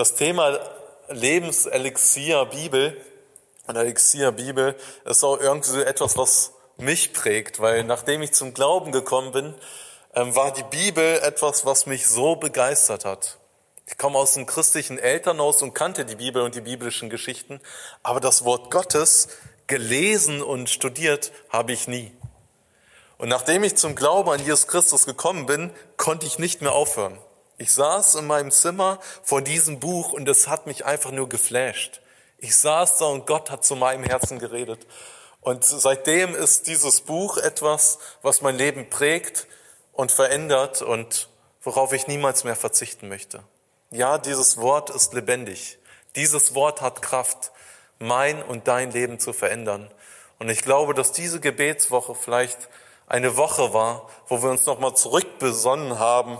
Das Thema Lebenselixier Bibel und Elixier Bibel ist auch irgendwie etwas, was mich prägt, weil nachdem ich zum Glauben gekommen bin, ähm, war die Bibel etwas, was mich so begeistert hat. Ich komme aus einem christlichen Elternhaus und kannte die Bibel und die biblischen Geschichten, aber das Wort Gottes gelesen und studiert habe ich nie. Und nachdem ich zum Glauben an Jesus Christus gekommen bin, konnte ich nicht mehr aufhören. Ich saß in meinem Zimmer vor diesem Buch und es hat mich einfach nur geflasht. Ich saß da und Gott hat zu meinem Herzen geredet. Und seitdem ist dieses Buch etwas, was mein Leben prägt und verändert und worauf ich niemals mehr verzichten möchte. Ja, dieses Wort ist lebendig. Dieses Wort hat Kraft, mein und dein Leben zu verändern. Und ich glaube, dass diese Gebetswoche vielleicht eine Woche war, wo wir uns nochmal zurückbesonnen haben,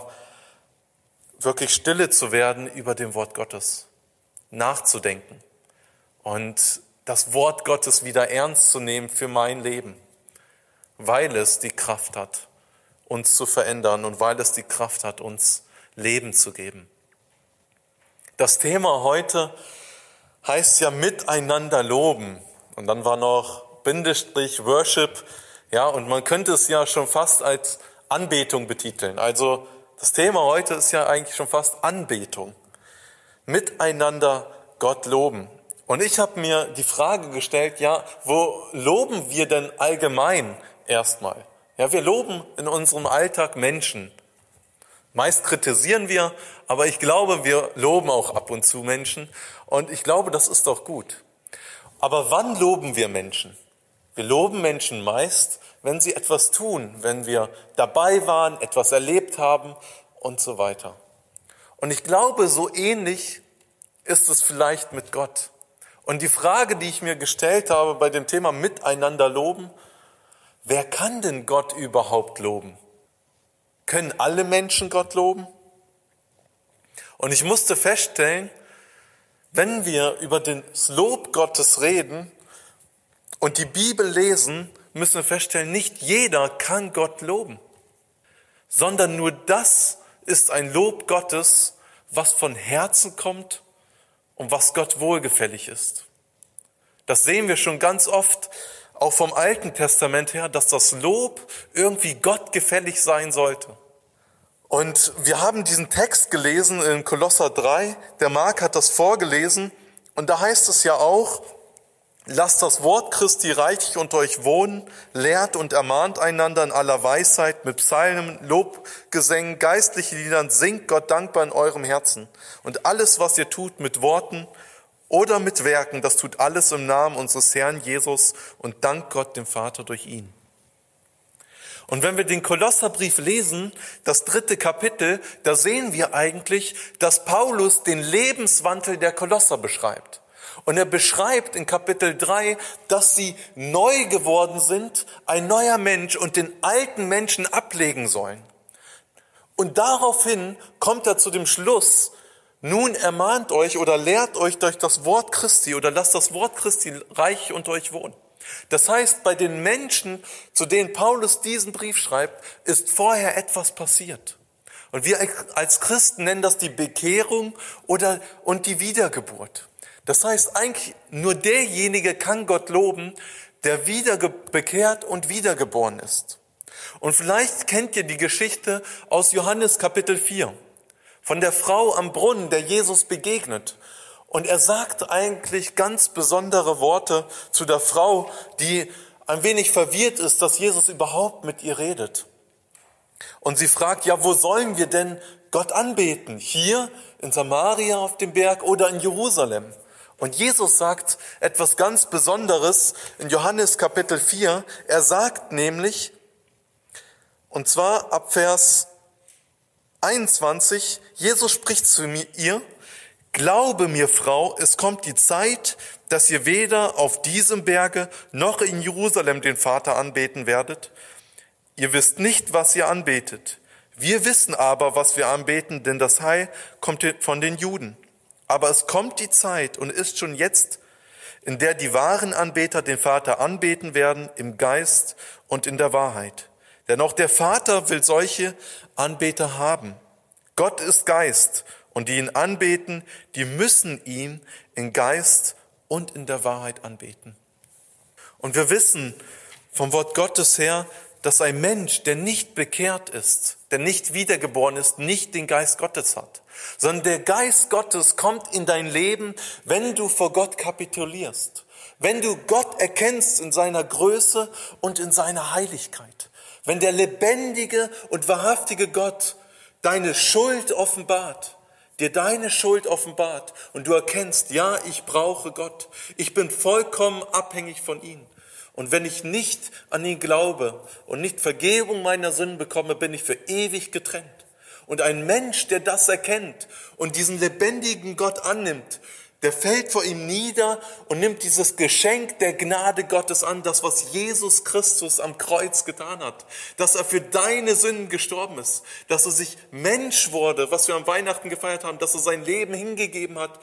wirklich stille zu werden über dem Wort Gottes, nachzudenken und das Wort Gottes wieder ernst zu nehmen für mein Leben, weil es die Kraft hat, uns zu verändern und weil es die Kraft hat, uns Leben zu geben. Das Thema heute heißt ja miteinander loben. Und dann war noch Bindestrich Worship. Ja, und man könnte es ja schon fast als Anbetung betiteln. Also das Thema heute ist ja eigentlich schon fast Anbetung. Miteinander Gott loben. Und ich habe mir die Frage gestellt, ja, wo loben wir denn allgemein erstmal? Ja, wir loben in unserem Alltag Menschen. Meist kritisieren wir, aber ich glaube, wir loben auch ab und zu Menschen. Und ich glaube, das ist doch gut. Aber wann loben wir Menschen? Wir loben Menschen meist, wenn sie etwas tun, wenn wir dabei waren, etwas erlebt haben und so weiter. Und ich glaube, so ähnlich ist es vielleicht mit Gott. Und die Frage, die ich mir gestellt habe bei dem Thema Miteinander loben, wer kann denn Gott überhaupt loben? Können alle Menschen Gott loben? Und ich musste feststellen, wenn wir über das Lob Gottes reden und die Bibel lesen, müssen wir feststellen, nicht jeder kann Gott loben, sondern nur das ist ein Lob Gottes, was von Herzen kommt und was Gott wohlgefällig ist. Das sehen wir schon ganz oft, auch vom Alten Testament her, dass das Lob irgendwie Gott gefällig sein sollte. Und wir haben diesen Text gelesen in Kolosser 3, der Mark hat das vorgelesen, und da heißt es ja auch, Lasst das Wort Christi reichlich unter euch wohnen, lehrt und ermahnt einander in aller Weisheit mit Psalmen, Lobgesängen, geistlichen Liedern, singt Gott dankbar in eurem Herzen. Und alles, was ihr tut mit Worten oder mit Werken, das tut alles im Namen unseres Herrn Jesus und dankt Gott dem Vater durch ihn. Und wenn wir den Kolosserbrief lesen, das dritte Kapitel, da sehen wir eigentlich, dass Paulus den Lebenswandel der Kolosser beschreibt. Und er beschreibt in Kapitel 3, dass sie neu geworden sind, ein neuer Mensch und den alten Menschen ablegen sollen. Und daraufhin kommt er zu dem Schluss, nun ermahnt euch oder lehrt euch durch das Wort Christi oder lasst das Wort Christi reich unter euch wohnen. Das heißt, bei den Menschen, zu denen Paulus diesen Brief schreibt, ist vorher etwas passiert. Und wir als Christen nennen das die Bekehrung oder und die Wiedergeburt. Das heißt, eigentlich nur derjenige kann Gott loben, der wieder bekehrt und wiedergeboren ist. Und vielleicht kennt ihr die Geschichte aus Johannes Kapitel 4 von der Frau am Brunnen, der Jesus begegnet. Und er sagt eigentlich ganz besondere Worte zu der Frau, die ein wenig verwirrt ist, dass Jesus überhaupt mit ihr redet. Und sie fragt, ja, wo sollen wir denn Gott anbeten? Hier in Samaria auf dem Berg oder in Jerusalem? Und Jesus sagt etwas ganz Besonderes in Johannes Kapitel 4. Er sagt nämlich, und zwar ab Vers 21, Jesus spricht zu ihr, Glaube mir, Frau, es kommt die Zeit, dass ihr weder auf diesem Berge noch in Jerusalem den Vater anbeten werdet. Ihr wisst nicht, was ihr anbetet. Wir wissen aber, was wir anbeten, denn das Heil kommt von den Juden. Aber es kommt die Zeit und ist schon jetzt, in der die wahren Anbeter den Vater anbeten werden im Geist und in der Wahrheit. Denn auch der Vater will solche Anbeter haben. Gott ist Geist und die ihn anbeten, die müssen ihn in Geist und in der Wahrheit anbeten. Und wir wissen vom Wort Gottes her, dass ein Mensch, der nicht bekehrt ist, der nicht wiedergeboren ist, nicht den Geist Gottes hat, sondern der Geist Gottes kommt in dein Leben, wenn du vor Gott kapitulierst, wenn du Gott erkennst in seiner Größe und in seiner Heiligkeit, wenn der lebendige und wahrhaftige Gott deine Schuld offenbart, dir deine Schuld offenbart und du erkennst, ja, ich brauche Gott, ich bin vollkommen abhängig von ihm. Und wenn ich nicht an ihn glaube und nicht Vergebung meiner Sünden bekomme, bin ich für ewig getrennt. Und ein Mensch, der das erkennt und diesen lebendigen Gott annimmt, der fällt vor ihm nieder und nimmt dieses Geschenk der Gnade Gottes an, das, was Jesus Christus am Kreuz getan hat, dass er für deine Sünden gestorben ist, dass er sich Mensch wurde, was wir am Weihnachten gefeiert haben, dass er sein Leben hingegeben hat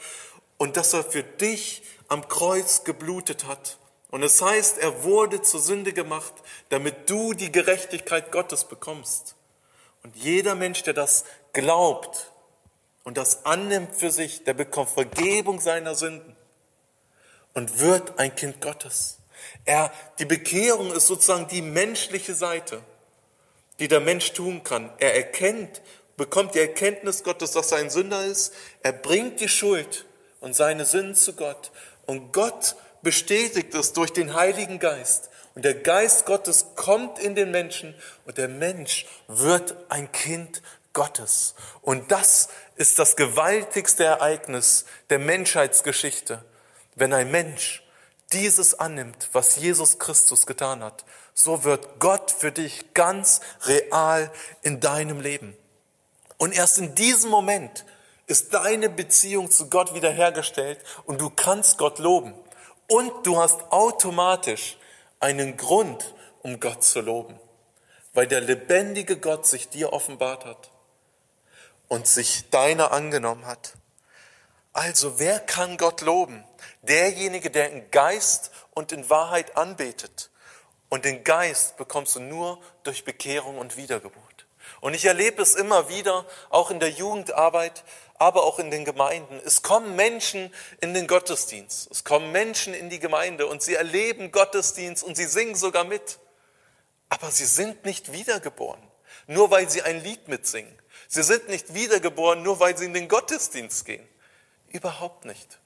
und dass er für dich am Kreuz geblutet hat. Und es heißt, er wurde zur Sünde gemacht, damit du die Gerechtigkeit Gottes bekommst. Und jeder Mensch, der das glaubt und das annimmt für sich, der bekommt Vergebung seiner Sünden und wird ein Kind Gottes. Er, die Bekehrung ist sozusagen die menschliche Seite, die der Mensch tun kann. Er erkennt, bekommt die Erkenntnis Gottes, dass er ein Sünder ist. Er bringt die Schuld und seine Sünden zu Gott. Und Gott bestätigt es durch den Heiligen Geist. Und der Geist Gottes kommt in den Menschen und der Mensch wird ein Kind Gottes. Und das ist das gewaltigste Ereignis der Menschheitsgeschichte, wenn ein Mensch dieses annimmt, was Jesus Christus getan hat. So wird Gott für dich ganz real in deinem Leben. Und erst in diesem Moment ist deine Beziehung zu Gott wiederhergestellt und du kannst Gott loben. Und du hast automatisch einen Grund, um Gott zu loben, weil der lebendige Gott sich dir offenbart hat und sich deiner angenommen hat. Also wer kann Gott loben? Derjenige, der in Geist und in Wahrheit anbetet. Und den Geist bekommst du nur durch Bekehrung und Wiedergeburt. Und ich erlebe es immer wieder, auch in der Jugendarbeit, aber auch in den Gemeinden. Es kommen Menschen in den Gottesdienst, es kommen Menschen in die Gemeinde und sie erleben Gottesdienst und sie singen sogar mit. Aber sie sind nicht wiedergeboren, nur weil sie ein Lied mitsingen. Sie sind nicht wiedergeboren, nur weil sie in den Gottesdienst gehen. Überhaupt nicht.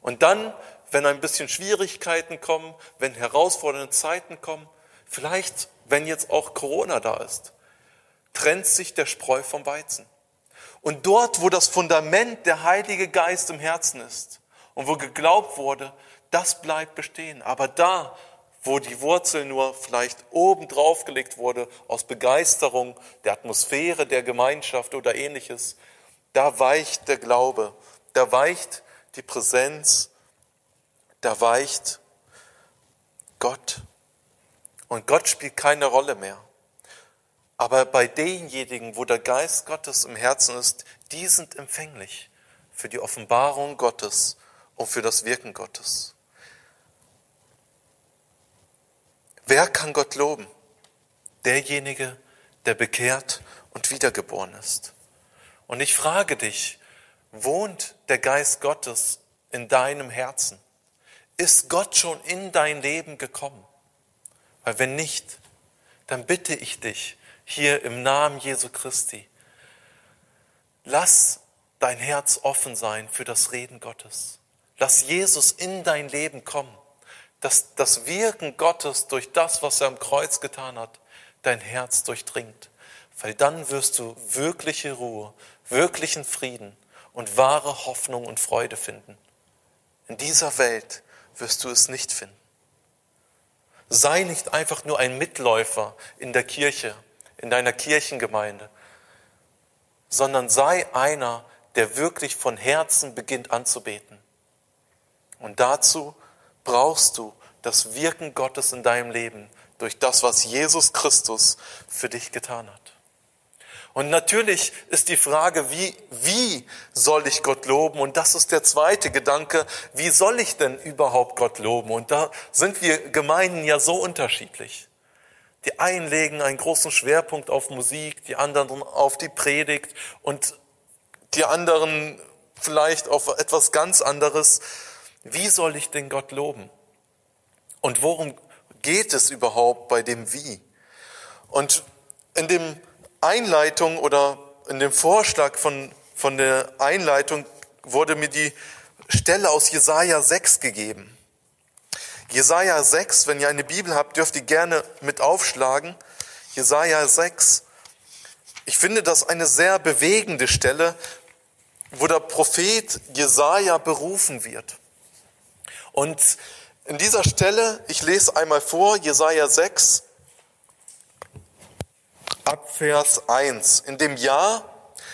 Und dann, wenn ein bisschen Schwierigkeiten kommen, wenn herausfordernde Zeiten kommen, vielleicht, wenn jetzt auch Corona da ist, trennt sich der Spreu vom Weizen. Und dort, wo das Fundament der Heilige Geist im Herzen ist und wo geglaubt wurde, das bleibt bestehen. Aber da, wo die Wurzel nur vielleicht oben drauf gelegt wurde, aus Begeisterung der Atmosphäre, der Gemeinschaft oder ähnliches, da weicht der Glaube, da weicht die Präsenz, da weicht Gott. Und Gott spielt keine Rolle mehr. Aber bei denjenigen, wo der Geist Gottes im Herzen ist, die sind empfänglich für die Offenbarung Gottes und für das Wirken Gottes. Wer kann Gott loben? Derjenige, der bekehrt und wiedergeboren ist. Und ich frage dich, wohnt der Geist Gottes in deinem Herzen? Ist Gott schon in dein Leben gekommen? Weil wenn nicht, dann bitte ich dich, hier im Namen Jesu Christi. Lass dein Herz offen sein für das Reden Gottes. Lass Jesus in dein Leben kommen. Dass das Wirken Gottes durch das, was er am Kreuz getan hat, dein Herz durchdringt. Weil dann wirst du wirkliche Ruhe, wirklichen Frieden und wahre Hoffnung und Freude finden. In dieser Welt wirst du es nicht finden. Sei nicht einfach nur ein Mitläufer in der Kirche, in deiner Kirchengemeinde, sondern sei einer, der wirklich von Herzen beginnt anzubeten. Und dazu brauchst du das Wirken Gottes in deinem Leben durch das, was Jesus Christus für dich getan hat. Und natürlich ist die Frage, wie, wie soll ich Gott loben? Und das ist der zweite Gedanke, wie soll ich denn überhaupt Gott loben? Und da sind wir Gemeinden ja so unterschiedlich. Die einen legen einen großen Schwerpunkt auf Musik, die anderen auf die Predigt und die anderen vielleicht auf etwas ganz anderes. Wie soll ich denn Gott loben? Und worum geht es überhaupt bei dem Wie? Und in dem Einleitung oder in dem Vorschlag von, von der Einleitung wurde mir die Stelle aus Jesaja 6 gegeben. Jesaja 6, wenn ihr eine Bibel habt, dürft ihr gerne mit aufschlagen. Jesaja 6. Ich finde das eine sehr bewegende Stelle, wo der Prophet Jesaja berufen wird. Und in dieser Stelle, ich lese einmal vor, Jesaja 6, ab Vers 1. In dem Jahr,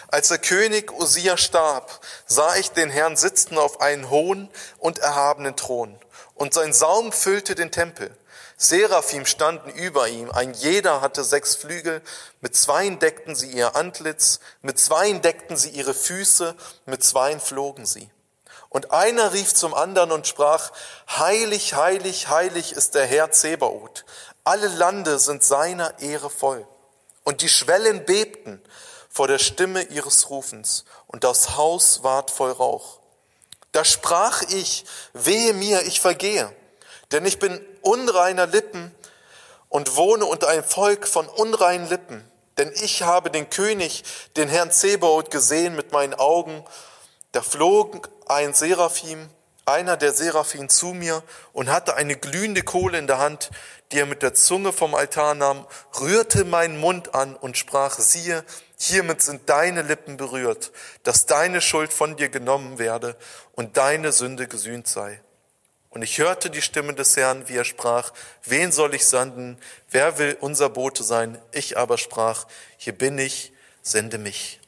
als der König Usia starb, sah ich den Herrn sitzen auf einen hohen und erhabenen Thron und sein Saum füllte den Tempel. Seraphim standen über ihm, ein jeder hatte sechs Flügel, mit zweien deckten sie ihr Antlitz, mit zweien deckten sie ihre Füße, mit zweien flogen sie. Und einer rief zum anderen und sprach, Heilig, heilig, heilig ist der Herr Zebaoth. Alle Lande sind seiner Ehre voll. Und die Schwellen bebten vor der Stimme ihres Rufens, und das Haus ward voll Rauch. Da sprach ich, wehe mir, ich vergehe, denn ich bin unreiner Lippen und wohne unter einem Volk von unreinen Lippen. Denn ich habe den König, den Herrn Zebaoth, gesehen mit meinen Augen. Da flog ein Seraphim, einer der Seraphim zu mir und hatte eine glühende Kohle in der Hand, die er mit der Zunge vom Altar nahm, rührte meinen Mund an und sprach, siehe, Hiermit sind deine Lippen berührt, dass deine Schuld von dir genommen werde und deine Sünde gesühnt sei. Und ich hörte die Stimme des Herrn, wie er sprach, wen soll ich senden? Wer will unser Bote sein? Ich aber sprach, hier bin ich, sende mich.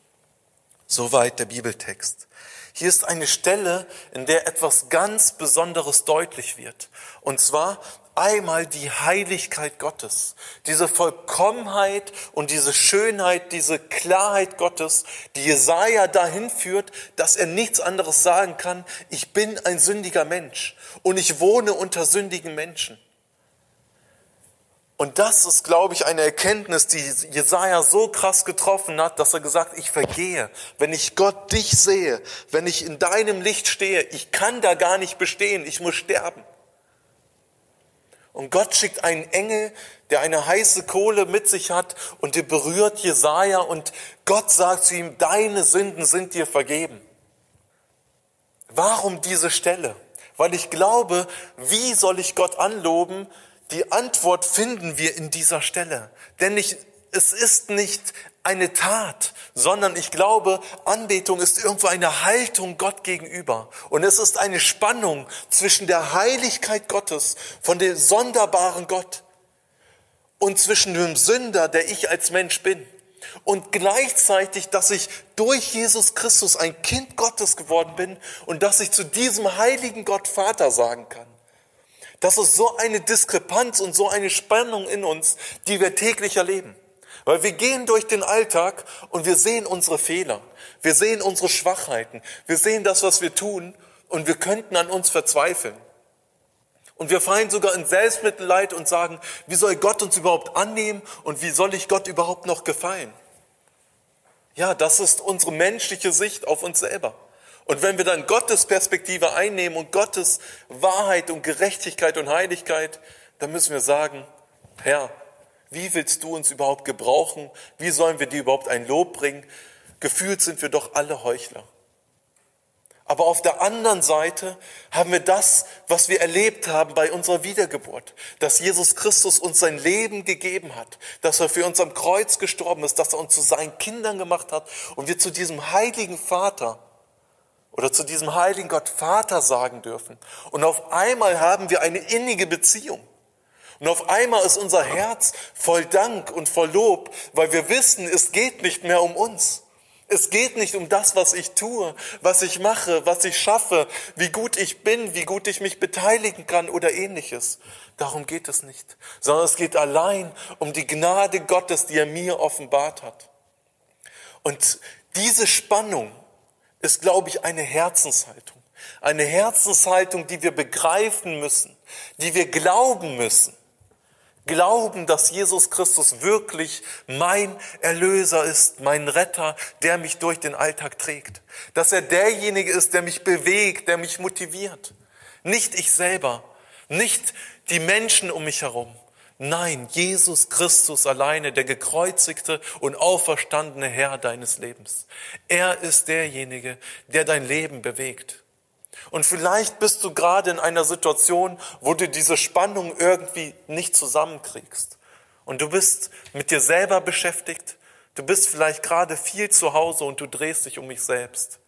Soweit der Bibeltext. Hier ist eine Stelle, in der etwas ganz Besonderes deutlich wird. Und zwar, einmal die Heiligkeit Gottes, diese Vollkommenheit und diese Schönheit, diese Klarheit Gottes, die Jesaja dahin führt, dass er nichts anderes sagen kann. Ich bin ein sündiger Mensch und ich wohne unter sündigen Menschen. Und das ist, glaube ich, eine Erkenntnis, die Jesaja so krass getroffen hat, dass er gesagt, ich vergehe. Wenn ich Gott dich sehe, wenn ich in deinem Licht stehe, ich kann da gar nicht bestehen, ich muss sterben. Und Gott schickt einen Engel, der eine heiße Kohle mit sich hat und der berührt Jesaja und Gott sagt zu ihm, deine Sünden sind dir vergeben. Warum diese Stelle? Weil ich glaube, wie soll ich Gott anloben? Die Antwort finden wir in dieser Stelle. Denn ich, es ist nicht eine Tat, sondern ich glaube, Anbetung ist irgendwo eine Haltung Gott gegenüber. Und es ist eine Spannung zwischen der Heiligkeit Gottes, von dem sonderbaren Gott, und zwischen dem Sünder, der ich als Mensch bin. Und gleichzeitig, dass ich durch Jesus Christus ein Kind Gottes geworden bin und dass ich zu diesem heiligen Gott Vater sagen kann. Das ist so eine Diskrepanz und so eine Spannung in uns, die wir täglich erleben. Weil wir gehen durch den Alltag und wir sehen unsere Fehler. Wir sehen unsere Schwachheiten. Wir sehen das, was wir tun und wir könnten an uns verzweifeln. Und wir fallen sogar in Selbstmitleid und sagen, wie soll Gott uns überhaupt annehmen und wie soll ich Gott überhaupt noch gefallen? Ja, das ist unsere menschliche Sicht auf uns selber. Und wenn wir dann Gottes Perspektive einnehmen und Gottes Wahrheit und Gerechtigkeit und Heiligkeit, dann müssen wir sagen, Herr, wie willst du uns überhaupt gebrauchen? Wie sollen wir dir überhaupt ein Lob bringen? Gefühlt sind wir doch alle Heuchler. Aber auf der anderen Seite haben wir das, was wir erlebt haben bei unserer Wiedergeburt, dass Jesus Christus uns sein Leben gegeben hat, dass er für uns am Kreuz gestorben ist, dass er uns zu seinen Kindern gemacht hat und wir zu diesem heiligen Vater oder zu diesem heiligen Gott Vater sagen dürfen. Und auf einmal haben wir eine innige Beziehung. Und auf einmal ist unser Herz voll Dank und voll Lob, weil wir wissen, es geht nicht mehr um uns. Es geht nicht um das, was ich tue, was ich mache, was ich schaffe, wie gut ich bin, wie gut ich mich beteiligen kann oder ähnliches. Darum geht es nicht, sondern es geht allein um die Gnade Gottes, die er mir offenbart hat. Und diese Spannung ist, glaube ich, eine Herzenshaltung. Eine Herzenshaltung, die wir begreifen müssen, die wir glauben müssen Glauben, dass Jesus Christus wirklich mein Erlöser ist, mein Retter, der mich durch den Alltag trägt. Dass er derjenige ist, der mich bewegt, der mich motiviert. Nicht ich selber, nicht die Menschen um mich herum. Nein, Jesus Christus alleine, der gekreuzigte und auferstandene Herr deines Lebens. Er ist derjenige, der dein Leben bewegt. Und vielleicht bist du gerade in einer Situation, wo du diese Spannung irgendwie nicht zusammenkriegst. Und du bist mit dir selber beschäftigt. Du bist vielleicht gerade viel zu Hause und du drehst dich um mich selbst.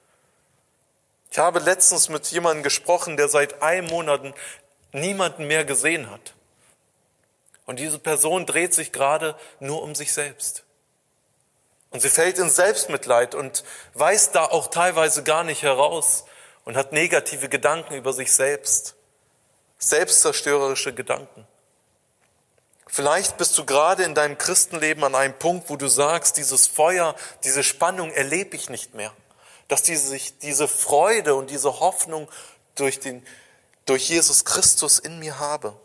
Ich habe letztens mit jemandem gesprochen, der seit einem Monat niemanden mehr gesehen hat. Und diese Person dreht sich gerade nur um sich selbst. Und sie fällt in Selbstmitleid und weiß da auch teilweise gar nicht heraus, und hat negative Gedanken über sich selbst, selbstzerstörerische Gedanken. Vielleicht bist du gerade in deinem Christenleben an einem Punkt, wo du sagst, dieses Feuer, diese Spannung erlebe ich nicht mehr. Dass diese, diese Freude und diese Hoffnung durch, den, durch Jesus Christus in mir habe.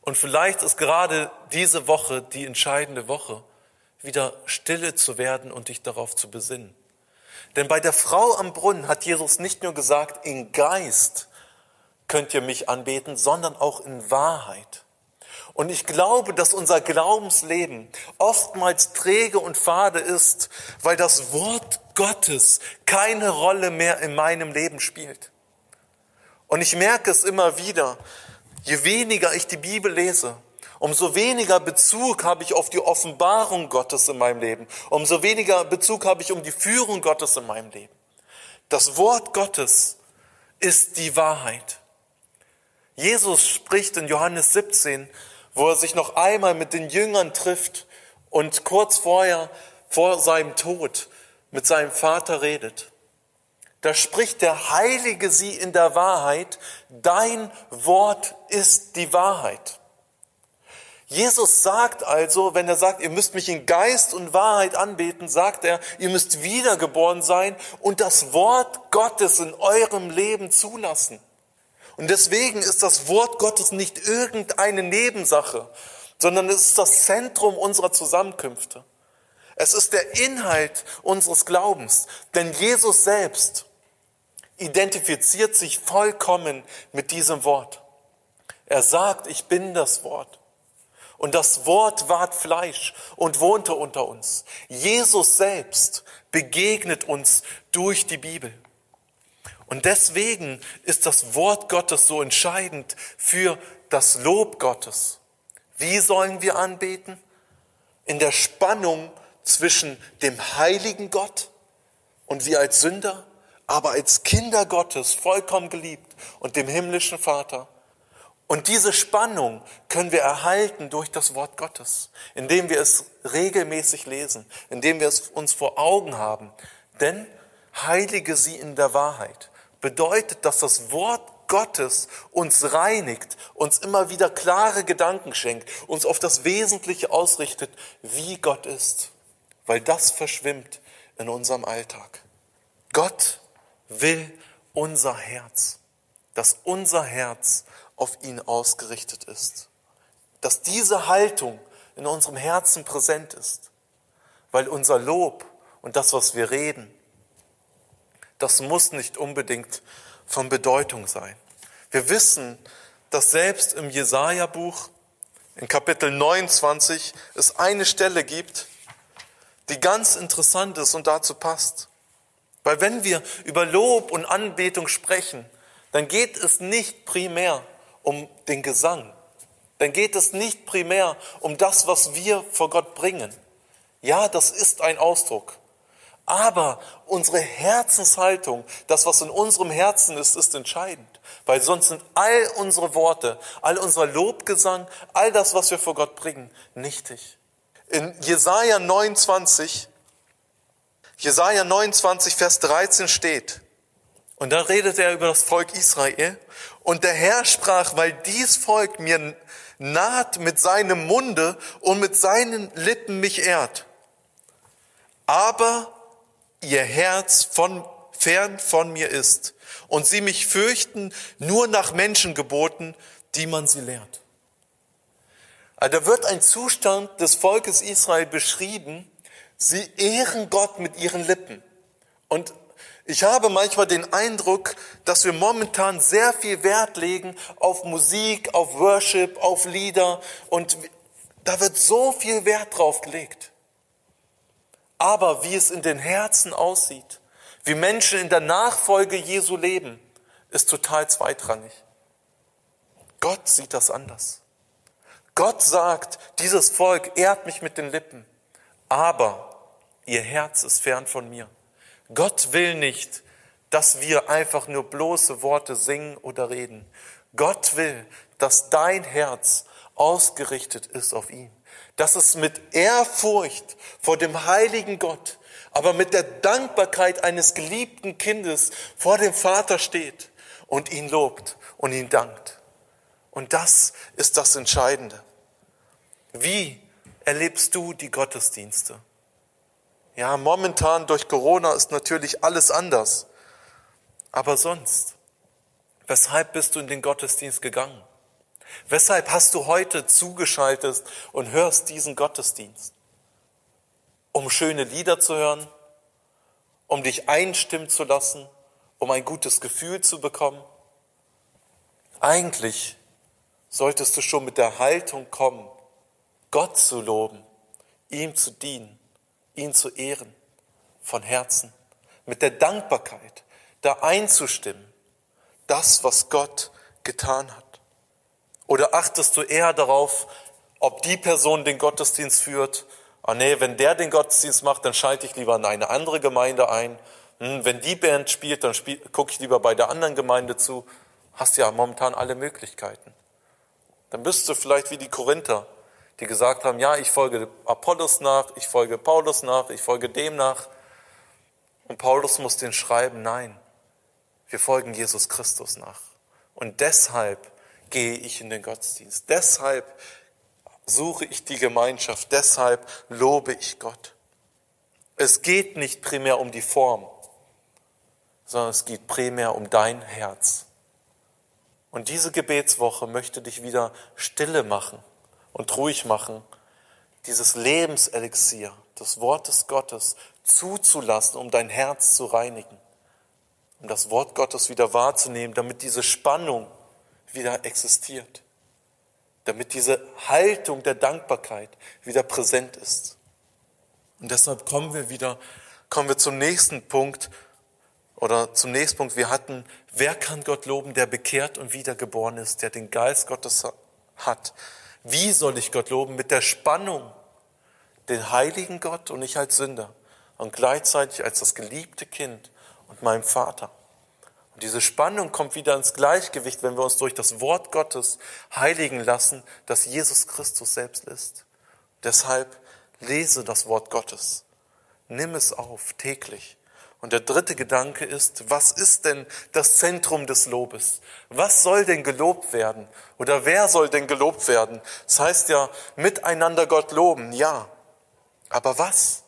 Und vielleicht ist gerade diese Woche die entscheidende Woche, wieder stille zu werden und dich darauf zu besinnen. Denn bei der Frau am Brunnen hat Jesus nicht nur gesagt, in Geist könnt ihr mich anbeten, sondern auch in Wahrheit. Und ich glaube, dass unser Glaubensleben oftmals träge und fade ist, weil das Wort Gottes keine Rolle mehr in meinem Leben spielt. Und ich merke es immer wieder, je weniger ich die Bibel lese, umso weniger Bezug habe ich auf die Offenbarung Gottes in meinem Leben, umso weniger Bezug habe ich um die Führung Gottes in meinem Leben. Das Wort Gottes ist die Wahrheit. Jesus spricht in Johannes 17, wo er sich noch einmal mit den Jüngern trifft und kurz vorher, vor seinem Tod, mit seinem Vater redet. Da spricht der Heilige sie in der Wahrheit, dein Wort ist die Wahrheit. Jesus sagt also, wenn er sagt, ihr müsst mich in Geist und Wahrheit anbeten, sagt er, ihr müsst wiedergeboren sein und das Wort Gottes in eurem Leben zulassen. Und deswegen ist das Wort Gottes nicht irgendeine Nebensache, sondern es ist das Zentrum unserer Zusammenkünfte. Es ist der Inhalt unseres Glaubens, denn Jesus selbst identifiziert sich vollkommen mit diesem Wort. Er sagt, ich bin das Wort. Und das Wort ward Fleisch und wohnte unter uns. Jesus selbst begegnet uns durch die Bibel. Und deswegen ist das Wort Gottes so entscheidend für das Lob Gottes. Wie sollen wir anbeten? In der Spannung zwischen dem heiligen Gott und wir als Sünder, aber als Kinder Gottes vollkommen geliebt und dem himmlischen Vater. Und diese Spannung können wir erhalten durch das Wort Gottes, indem wir es regelmäßig lesen, indem wir es uns vor Augen haben. Denn heilige sie in der Wahrheit bedeutet, dass das Wort Gottes uns reinigt, uns immer wieder klare Gedanken schenkt, uns auf das Wesentliche ausrichtet, wie Gott ist, weil das verschwimmt in unserem Alltag. Gott will unser Herz, dass unser Herz auf ihn ausgerichtet ist. Dass diese Haltung in unserem Herzen präsent ist, weil unser Lob und das, was wir reden, das muss nicht unbedingt von Bedeutung sein. Wir wissen, dass selbst im Jesaja-Buch in Kapitel 29 es eine Stelle gibt, die ganz interessant ist und dazu passt. Weil wenn wir über Lob und Anbetung sprechen, dann geht es nicht primär um den Gesang. Dann geht es nicht primär um das, was wir vor Gott bringen. Ja, das ist ein Ausdruck. Aber unsere Herzenshaltung, das, was in unserem Herzen ist, ist entscheidend. Weil sonst sind all unsere Worte, all unser Lobgesang, all das, was wir vor Gott bringen, nichtig. In Jesaja 29, Jesaja 29, Vers 13 steht, und da redet er über das Volk Israel. Und der Herr sprach, weil dies Volk mir naht mit seinem Munde und mit seinen Lippen mich ehrt. Aber ihr Herz von, fern von mir ist und sie mich fürchten nur nach Menschengeboten, die man sie lehrt. Also da wird ein Zustand des Volkes Israel beschrieben. Sie ehren Gott mit ihren Lippen. Und ich habe manchmal den Eindruck, dass wir momentan sehr viel Wert legen auf Musik, auf Worship, auf Lieder und da wird so viel Wert drauf gelegt. Aber wie es in den Herzen aussieht, wie Menschen in der Nachfolge Jesu leben, ist total zweitrangig. Gott sieht das anders. Gott sagt, dieses Volk ehrt mich mit den Lippen, aber ihr Herz ist fern von mir. Gott will nicht, dass wir einfach nur bloße Worte singen oder reden. Gott will, dass dein Herz ausgerichtet ist auf ihn. Dass es mit Ehrfurcht vor dem heiligen Gott, aber mit der Dankbarkeit eines geliebten Kindes vor dem Vater steht und ihn lobt und ihn dankt. Und das ist das Entscheidende. Wie erlebst du die Gottesdienste? Ja, momentan durch Corona ist natürlich alles anders. Aber sonst, weshalb bist du in den Gottesdienst gegangen? Weshalb hast du heute zugeschaltet und hörst diesen Gottesdienst? Um schöne Lieder zu hören, um dich einstimmen zu lassen, um ein gutes Gefühl zu bekommen? Eigentlich solltest du schon mit der Haltung kommen, Gott zu loben, ihm zu dienen ihn zu ehren, von Herzen, mit der Dankbarkeit, da einzustimmen, das, was Gott getan hat? Oder achtest du eher darauf, ob die Person den Gottesdienst führt? Ah nee, wenn der den Gottesdienst macht, dann schalte ich lieber in eine andere Gemeinde ein. Hm, wenn die Band spielt, dann spiel, gucke ich lieber bei der anderen Gemeinde zu. Hast ja momentan alle Möglichkeiten. Dann bist du vielleicht wie die Korinther, die gesagt haben, ja, ich folge Apollos nach, ich folge Paulus nach, ich folge dem nach. Und Paulus muss den schreiben, nein, wir folgen Jesus Christus nach. Und deshalb gehe ich in den Gottesdienst. Deshalb suche ich die Gemeinschaft. Deshalb lobe ich Gott. Es geht nicht primär um die Form, sondern es geht primär um dein Herz. Und diese Gebetswoche möchte dich wieder stille machen und ruhig machen, dieses Lebenselixier des Wortes Gottes zuzulassen, um dein Herz zu reinigen, um das Wort Gottes wieder wahrzunehmen, damit diese Spannung wieder existiert, damit diese Haltung der Dankbarkeit wieder präsent ist. Und deshalb kommen wir wieder, kommen wir zum nächsten Punkt oder zum nächsten Punkt. Wir hatten, wer kann Gott loben, der bekehrt und wiedergeboren ist, der den Geist Gottes hat, wie soll ich Gott loben? Mit der Spannung, den heiligen Gott und ich als Sünder und gleichzeitig als das geliebte Kind und meinem Vater. Und diese Spannung kommt wieder ins Gleichgewicht, wenn wir uns durch das Wort Gottes heiligen lassen, dass Jesus Christus selbst ist. Deshalb lese das Wort Gottes. Nimm es auf täglich. Und der dritte Gedanke ist, was ist denn das Zentrum des Lobes? Was soll denn gelobt werden? Oder wer soll denn gelobt werden? Das heißt ja, miteinander Gott loben, ja. Aber was?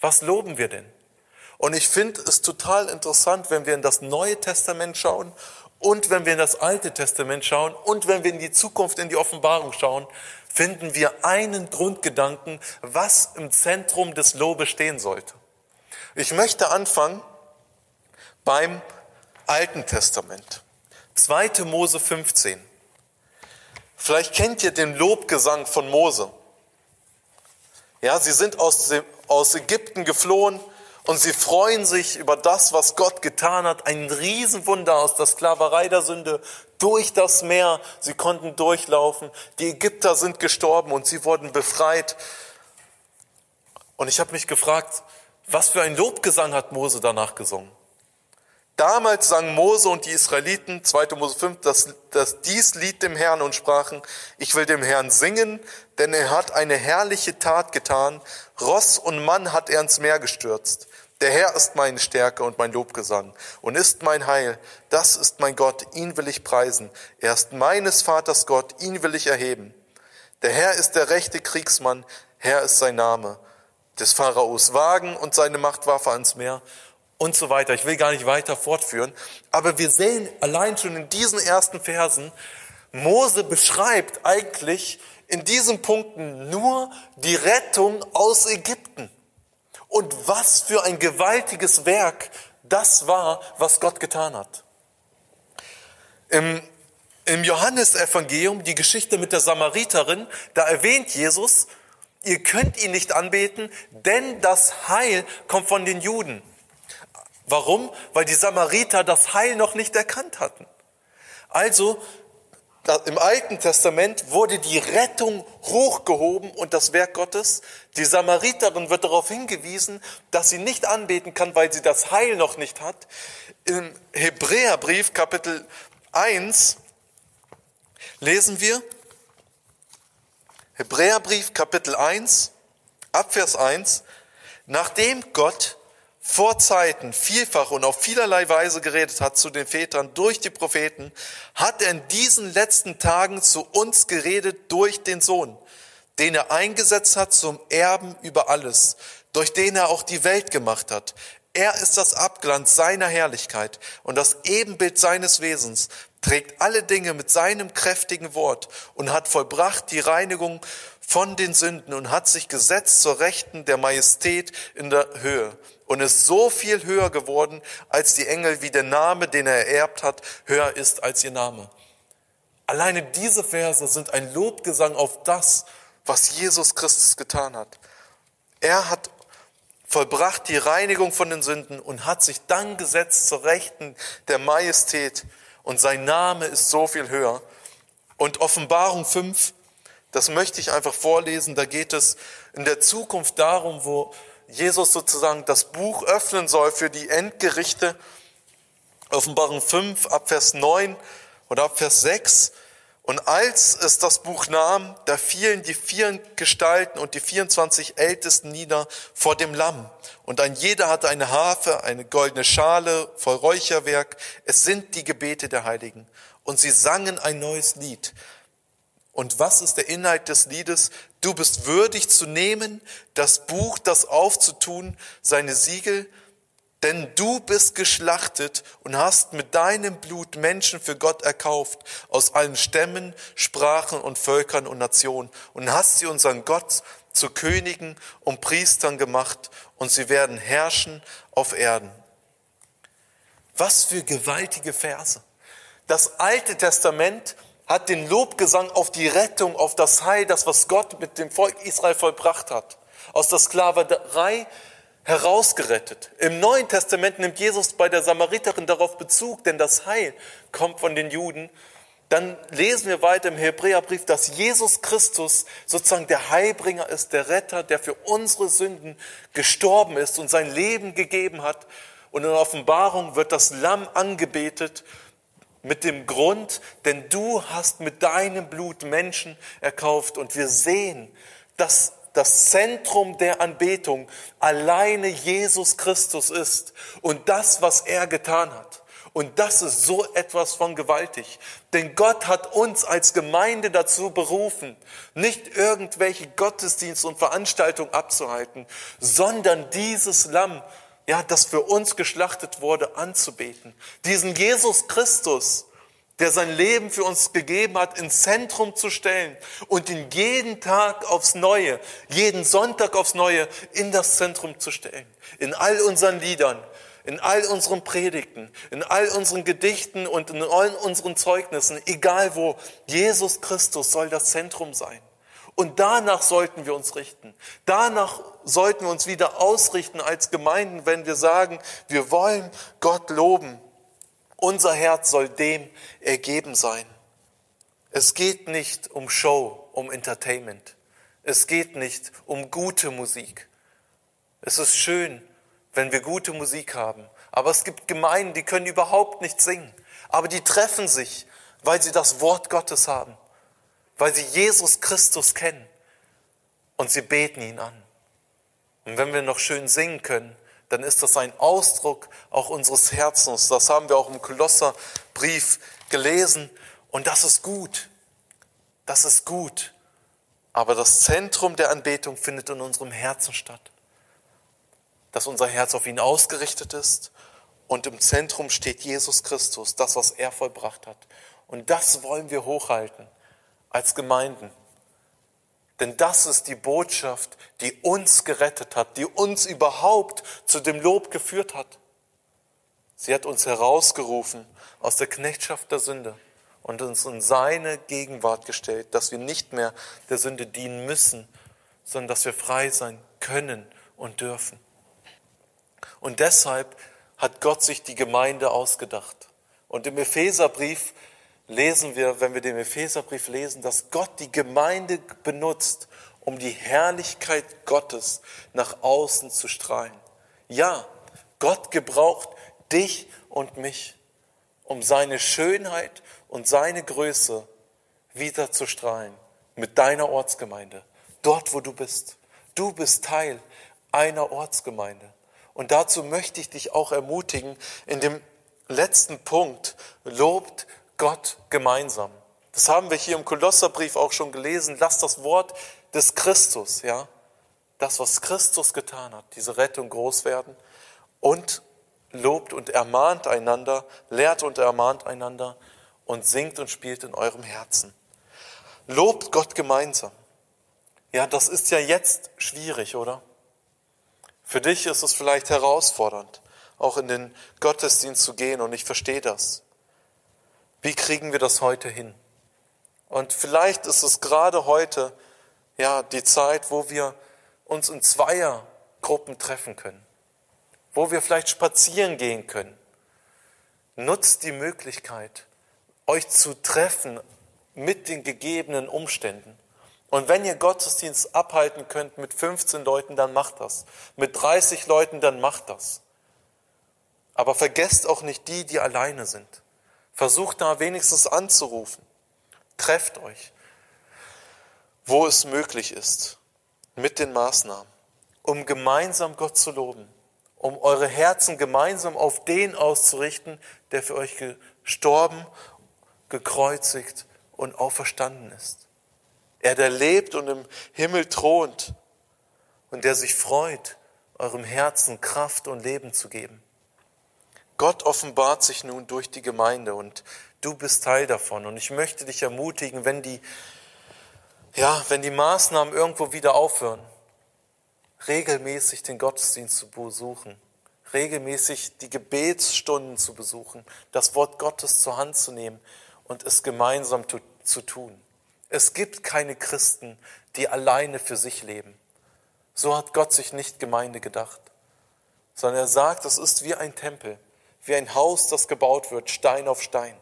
Was loben wir denn? Und ich finde es total interessant, wenn wir in das Neue Testament schauen und wenn wir in das Alte Testament schauen und wenn wir in die Zukunft, in die Offenbarung schauen, finden wir einen Grundgedanken, was im Zentrum des Lobes stehen sollte. Ich möchte anfangen beim Alten Testament. 2. Mose 15. Vielleicht kennt ihr den Lobgesang von Mose. Ja, sie sind aus, aus Ägypten geflohen und sie freuen sich über das, was Gott getan hat. Ein Riesenwunder aus der Sklaverei der Sünde durch das Meer. Sie konnten durchlaufen. Die Ägypter sind gestorben und sie wurden befreit. Und ich habe mich gefragt, was für ein Lobgesang hat Mose danach gesungen? Damals sangen Mose und die Israeliten, 2. Mose 5, das, das, dies Lied dem Herrn und sprachen, ich will dem Herrn singen, denn er hat eine herrliche Tat getan. Ross und Mann hat er ins Meer gestürzt. Der Herr ist meine Stärke und mein Lobgesang und ist mein Heil. Das ist mein Gott, ihn will ich preisen. Er ist meines Vaters Gott, ihn will ich erheben. Der Herr ist der rechte Kriegsmann, Herr ist sein Name des Pharaos Wagen und seine Machtwaffe ans Meer und so weiter. Ich will gar nicht weiter fortführen. Aber wir sehen allein schon in diesen ersten Versen, Mose beschreibt eigentlich in diesen Punkten nur die Rettung aus Ägypten. Und was für ein gewaltiges Werk das war, was Gott getan hat. Im, im Johannesevangelium, die Geschichte mit der Samariterin, da erwähnt Jesus, ihr könnt ihn nicht anbeten, denn das Heil kommt von den Juden. Warum? Weil die Samariter das Heil noch nicht erkannt hatten. Also im Alten Testament wurde die Rettung hochgehoben und das Werk Gottes. Die Samariterin wird darauf hingewiesen, dass sie nicht anbeten kann, weil sie das Heil noch nicht hat. Im Hebräerbrief Kapitel 1 lesen wir, Hebräerbrief Kapitel 1, Abvers 1, nachdem Gott vor Zeiten vielfach und auf vielerlei Weise geredet hat zu den Vätern durch die Propheten, hat er in diesen letzten Tagen zu uns geredet durch den Sohn, den er eingesetzt hat zum Erben über alles, durch den er auch die Welt gemacht hat. Er ist das Abglanz seiner Herrlichkeit und das Ebenbild seines Wesens, trägt alle Dinge mit seinem kräftigen Wort und hat vollbracht die Reinigung von den Sünden und hat sich gesetzt zur Rechten der Majestät in der Höhe und ist so viel höher geworden als die Engel, wie der Name, den er ererbt hat, höher ist als ihr Name. Alleine diese Verse sind ein Lobgesang auf das, was Jesus Christus getan hat. Er hat vollbracht die Reinigung von den Sünden und hat sich dann gesetzt zur Rechten der Majestät und sein Name ist so viel höher. Und Offenbarung 5, das möchte ich einfach vorlesen, da geht es in der Zukunft darum, wo Jesus sozusagen das Buch öffnen soll für die Endgerichte. Offenbarung 5 ab Vers 9 oder ab Vers 6. Und als es das Buch nahm, da fielen die vier Gestalten und die 24 Ältesten nieder vor dem Lamm. Und ein jeder hatte eine Harfe, eine goldene Schale voll Räucherwerk. Es sind die Gebete der Heiligen. Und sie sangen ein neues Lied. Und was ist der Inhalt des Liedes? Du bist würdig zu nehmen, das Buch, das aufzutun, seine Siegel, denn du bist geschlachtet und hast mit deinem Blut Menschen für Gott erkauft, aus allen Stämmen, Sprachen und Völkern und Nationen, und hast sie unseren Gott zu Königen und Priestern gemacht, und sie werden herrschen auf Erden. Was für gewaltige Verse. Das Alte Testament hat den Lobgesang auf die Rettung, auf das Heil, das, was Gott mit dem Volk Israel vollbracht hat, aus der Sklaverei herausgerettet. Im Neuen Testament nimmt Jesus bei der Samariterin darauf Bezug, denn das Heil kommt von den Juden. Dann lesen wir weiter im Hebräerbrief, dass Jesus Christus sozusagen der Heilbringer ist, der Retter, der für unsere Sünden gestorben ist und sein Leben gegeben hat. Und in der Offenbarung wird das Lamm angebetet mit dem Grund, denn du hast mit deinem Blut Menschen erkauft und wir sehen, dass das Zentrum der Anbetung alleine Jesus Christus ist und das, was er getan hat. Und das ist so etwas von gewaltig. Denn Gott hat uns als Gemeinde dazu berufen, nicht irgendwelche Gottesdienste und Veranstaltungen abzuhalten, sondern dieses Lamm ja, das für uns geschlachtet wurde, anzubeten. Diesen Jesus Christus, der sein Leben für uns gegeben hat, ins Zentrum zu stellen und ihn jeden Tag aufs Neue, jeden Sonntag aufs Neue in das Zentrum zu stellen. In all unseren Liedern, in all unseren Predigten, in all unseren Gedichten und in all unseren Zeugnissen, egal wo, Jesus Christus soll das Zentrum sein. Und danach sollten wir uns richten. Danach sollten wir uns wieder ausrichten als Gemeinden, wenn wir sagen, wir wollen Gott loben. Unser Herz soll dem ergeben sein. Es geht nicht um Show, um Entertainment. Es geht nicht um gute Musik. Es ist schön, wenn wir gute Musik haben. Aber es gibt Gemeinden, die können überhaupt nicht singen. Aber die treffen sich, weil sie das Wort Gottes haben weil sie Jesus Christus kennen und sie beten ihn an. Und wenn wir noch schön singen können, dann ist das ein Ausdruck auch unseres Herzens. Das haben wir auch im Kolosserbrief gelesen und das ist gut. Das ist gut. Aber das Zentrum der Anbetung findet in unserem Herzen statt. Dass unser Herz auf ihn ausgerichtet ist und im Zentrum steht Jesus Christus, das, was er vollbracht hat. Und das wollen wir hochhalten als Gemeinden. Denn das ist die Botschaft, die uns gerettet hat, die uns überhaupt zu dem Lob geführt hat. Sie hat uns herausgerufen aus der Knechtschaft der Sünde und uns in seine Gegenwart gestellt, dass wir nicht mehr der Sünde dienen müssen, sondern dass wir frei sein können und dürfen. Und deshalb hat Gott sich die Gemeinde ausgedacht. Und im Epheserbrief lesen wir, wenn wir den Epheserbrief lesen, dass Gott die Gemeinde benutzt, um die Herrlichkeit Gottes nach außen zu strahlen. Ja, Gott gebraucht dich und mich, um seine Schönheit und seine Größe wieder zu strahlen mit deiner Ortsgemeinde, dort wo du bist. Du bist Teil einer Ortsgemeinde. Und dazu möchte ich dich auch ermutigen, in dem letzten Punkt, lobt Gott gemeinsam. Das haben wir hier im Kolosserbrief auch schon gelesen. Lass das Wort des Christus, ja, das, was Christus getan hat, diese Rettung groß werden und lobt und ermahnt einander, lehrt und ermahnt einander und singt und spielt in eurem Herzen. Lobt Gott gemeinsam. Ja, das ist ja jetzt schwierig, oder? Für dich ist es vielleicht herausfordernd, auch in den Gottesdienst zu gehen und ich verstehe das. Wie kriegen wir das heute hin? Und vielleicht ist es gerade heute ja die Zeit, wo wir uns in Zweiergruppen treffen können, wo wir vielleicht spazieren gehen können. Nutzt die Möglichkeit, euch zu treffen mit den gegebenen Umständen. Und wenn ihr Gottesdienst abhalten könnt mit 15 Leuten, dann macht das. Mit 30 Leuten, dann macht das. Aber vergesst auch nicht die, die alleine sind. Versucht da wenigstens anzurufen. Trefft euch, wo es möglich ist, mit den Maßnahmen, um gemeinsam Gott zu loben, um eure Herzen gemeinsam auf den auszurichten, der für euch gestorben, gekreuzigt und auferstanden ist. Er, der lebt und im Himmel thront und der sich freut, eurem Herzen Kraft und Leben zu geben. Gott offenbart sich nun durch die Gemeinde und du bist Teil davon. Und ich möchte dich ermutigen, wenn die, ja, wenn die Maßnahmen irgendwo wieder aufhören, regelmäßig den Gottesdienst zu besuchen, regelmäßig die Gebetsstunden zu besuchen, das Wort Gottes zur Hand zu nehmen und es gemeinsam zu tun. Es gibt keine Christen, die alleine für sich leben. So hat Gott sich nicht Gemeinde gedacht, sondern er sagt, es ist wie ein Tempel wie ein Haus, das gebaut wird, Stein auf Stein.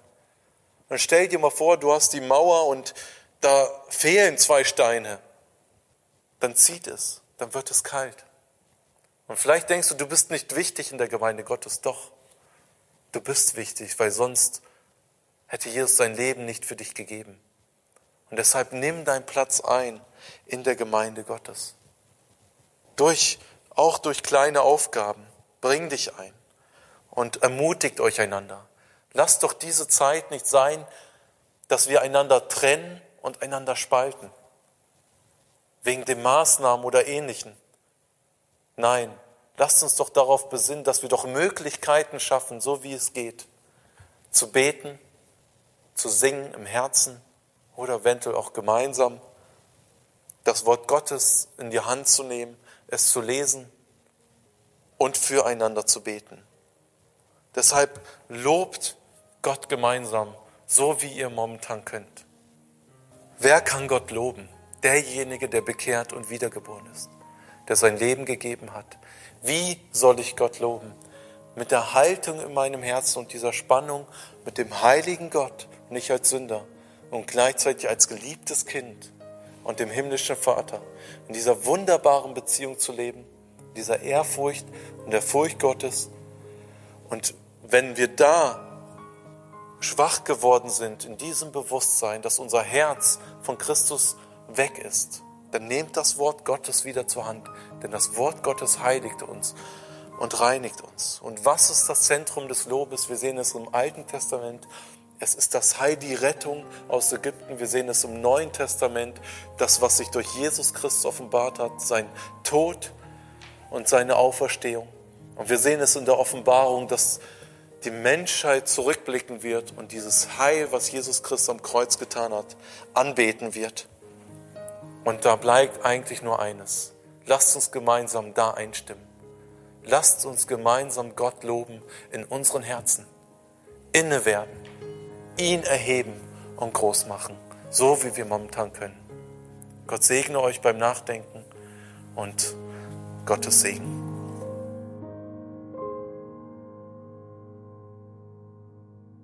Und stell dir mal vor, du hast die Mauer und da fehlen zwei Steine. Dann zieht es, dann wird es kalt. Und vielleicht denkst du, du bist nicht wichtig in der Gemeinde Gottes. Doch, du bist wichtig, weil sonst hätte Jesus sein Leben nicht für dich gegeben. Und deshalb nimm deinen Platz ein in der Gemeinde Gottes. Durch, auch durch kleine Aufgaben. Bring dich ein und ermutigt euch einander. Lasst doch diese Zeit nicht sein, dass wir einander trennen und einander spalten. Wegen den Maßnahmen oder ähnlichen. Nein, lasst uns doch darauf besinnen, dass wir doch Möglichkeiten schaffen, so wie es geht. Zu beten, zu singen im Herzen oder eventuell auch gemeinsam. Das Wort Gottes in die Hand zu nehmen, es zu lesen und füreinander zu beten. Deshalb lobt Gott gemeinsam, so wie ihr momentan könnt. Wer kann Gott loben? Derjenige, der bekehrt und wiedergeboren ist, der sein Leben gegeben hat. Wie soll ich Gott loben? Mit der Haltung in meinem Herzen und dieser Spannung mit dem heiligen Gott, nicht als Sünder und gleichzeitig als geliebtes Kind und dem himmlischen Vater, in dieser wunderbaren Beziehung zu leben, dieser Ehrfurcht und der Furcht Gottes und wenn wir da schwach geworden sind in diesem Bewusstsein, dass unser Herz von Christus weg ist, dann nehmt das Wort Gottes wieder zur Hand, denn das Wort Gottes heiligt uns und reinigt uns. Und was ist das Zentrum des Lobes? Wir sehen es im Alten Testament. Es ist das Heil, die Rettung aus Ägypten. Wir sehen es im Neuen Testament, das, was sich durch Jesus Christus offenbart hat, sein Tod und seine Auferstehung. Und wir sehen es in der Offenbarung, dass die Menschheit zurückblicken wird und dieses Heil, was Jesus Christus am Kreuz getan hat, anbeten wird. Und da bleibt eigentlich nur eines. Lasst uns gemeinsam da einstimmen. Lasst uns gemeinsam Gott loben in unseren Herzen. Inne werden, ihn erheben und groß machen, so wie wir momentan können. Gott segne euch beim Nachdenken und Gottes Segen.